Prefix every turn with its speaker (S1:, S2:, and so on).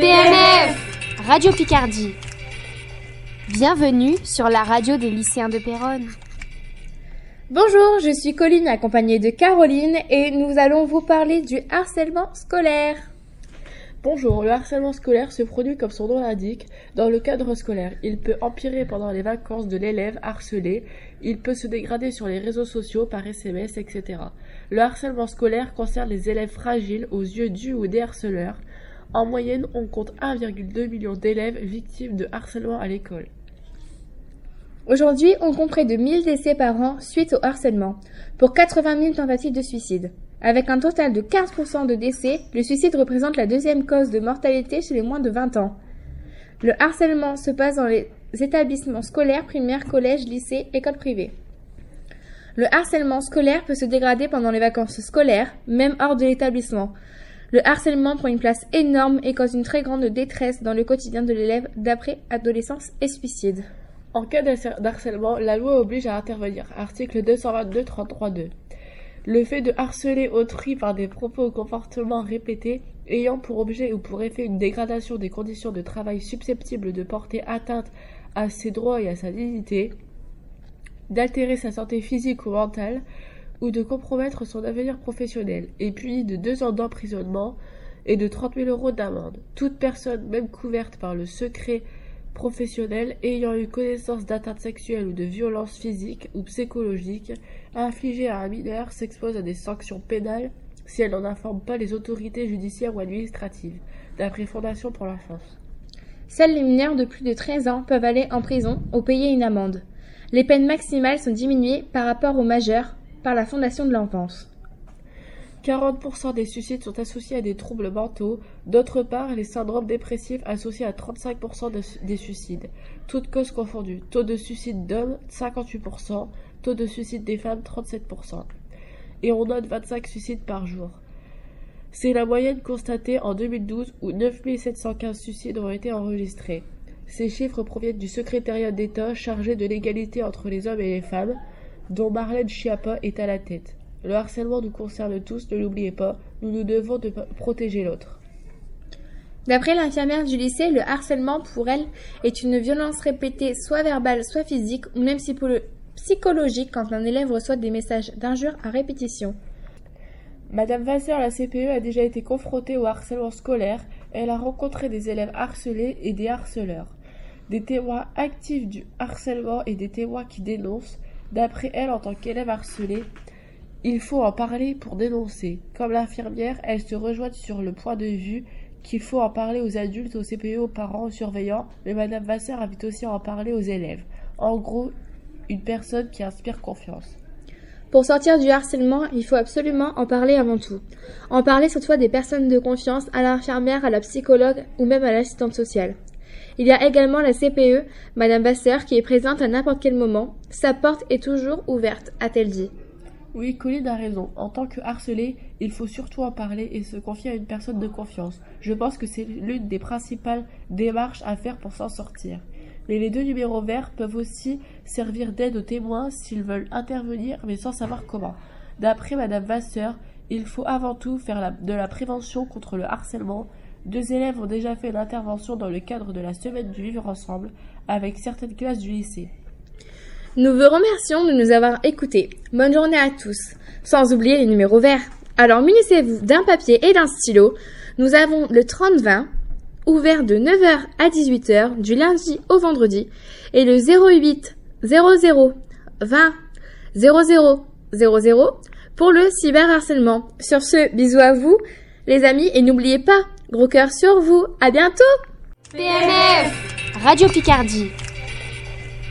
S1: PNF Radio Picardie. Bienvenue sur la radio des lycéens de Péronne.
S2: Bonjour, je suis Colline accompagnée de Caroline et nous allons vous parler du harcèlement scolaire.
S3: Bonjour, le harcèlement scolaire se produit comme son nom l'indique dans le cadre scolaire. Il peut empirer pendant les vacances de l'élève harcelé, il peut se dégrader sur les réseaux sociaux, par SMS, etc. Le harcèlement scolaire concerne les élèves fragiles aux yeux du ou des harceleurs. En moyenne, on compte 1,2 million d'élèves victimes de harcèlement à l'école.
S2: Aujourd'hui, on compte près de 1000 décès par an suite au harcèlement, pour 80 000 tentatives de suicide. Avec un total de 15% de décès, le suicide représente la deuxième cause de mortalité chez les moins de 20 ans. Le harcèlement se passe dans les établissements scolaires, primaires, collèges, lycées, écoles privées. Le harcèlement scolaire peut se dégrader pendant les vacances scolaires, même hors de l'établissement. Le harcèlement prend une place énorme et cause une très grande détresse dans le quotidien de l'élève d'après adolescence et suicide.
S3: En cas d'harcèlement, la loi oblige à intervenir. Article 222-33-2. Le fait de harceler autrui par des propos ou comportements répétés ayant pour objet ou pour effet une dégradation des conditions de travail susceptibles de porter atteinte à ses droits et à sa dignité, d'altérer sa santé physique ou mentale, ou de compromettre son avenir professionnel, est puni de deux ans d'emprisonnement et de 30 000 euros d'amende. Toute personne, même couverte par le secret professionnel, ayant eu connaissance d'atteintes sexuelles ou de violences physiques ou psychologiques infligées à un mineur s'expose à des sanctions pénales si elle n'en informe pas les autorités judiciaires ou administratives, d'après Fondation pour l'enfance.
S2: Seuls les mineurs de plus de 13 ans peuvent aller en prison ou payer une amende. Les peines maximales sont diminuées par rapport aux majeurs par la Fondation de l'enfance.
S3: 40% des suicides sont associés à des troubles mentaux. D'autre part, les syndromes dépressifs associés à 35% des suicides. Toutes causes confondues. Taux de suicide d'hommes, 58%. Taux de suicide des femmes, 37%. Et on note 25 suicides par jour. C'est la moyenne constatée en 2012 où 9715 suicides ont été enregistrés. Ces chiffres proviennent du secrétariat d'État chargé de l'égalité entre les hommes et les femmes, dont Marlène Schiappa est à la tête. Le harcèlement nous concerne tous, ne l'oubliez pas, nous nous devons de protéger l'autre.
S2: D'après l'infirmière du lycée, le harcèlement pour elle est une violence répétée soit verbale, soit physique, ou même psychologique quand un élève reçoit des messages d'injures à répétition.
S3: Madame Vasseur, la CPE, a déjà été confrontée au harcèlement scolaire. Elle a rencontré des élèves harcelés et des harceleurs, des témoins actifs du harcèlement et des témoins qui dénoncent. D'après elle, en tant qu'élève harcelé, il faut en parler pour dénoncer. Comme l'infirmière, elle se rejoint sur le point de vue qu'il faut en parler aux adultes, aux CPE, aux parents, aux surveillants, mais Madame Vasseur invite aussi à en parler aux élèves. En gros, une personne qui inspire confiance.
S2: Pour sortir du harcèlement, il faut absolument en parler avant tout. En parler surtout à des personnes de confiance, à l'infirmière, à la psychologue ou même à l'assistante sociale. Il y a également la CPE, Madame Vasseur, qui est présente à n'importe quel moment. Sa porte est toujours ouverte, a-t-elle dit.
S3: Oui, Colline a raison. En tant que harcelé, il faut surtout en parler et se confier à une personne de confiance. Je pense que c'est l'une des principales démarches à faire pour s'en sortir. Mais les deux numéros verts peuvent aussi servir d'aide aux témoins s'ils veulent intervenir mais sans savoir comment. D'après Madame Vasseur, il faut avant tout faire de la prévention contre le harcèlement. Deux élèves ont déjà fait l'intervention dans le cadre de la semaine du vivre ensemble avec certaines classes du lycée.
S2: Nous vous remercions de nous avoir écoutés. Bonne journée à tous. Sans oublier les numéros verts. Alors munissez-vous d'un papier et d'un stylo. Nous avons le 30-20, ouvert de 9h à 18h du lundi au vendredi, et le 08 00 20 00 00 pour le cyberharcèlement. Sur ce, bisous à vous, les amis, et n'oubliez pas, gros cœur sur vous. À bientôt!
S1: PNF Radio Picardie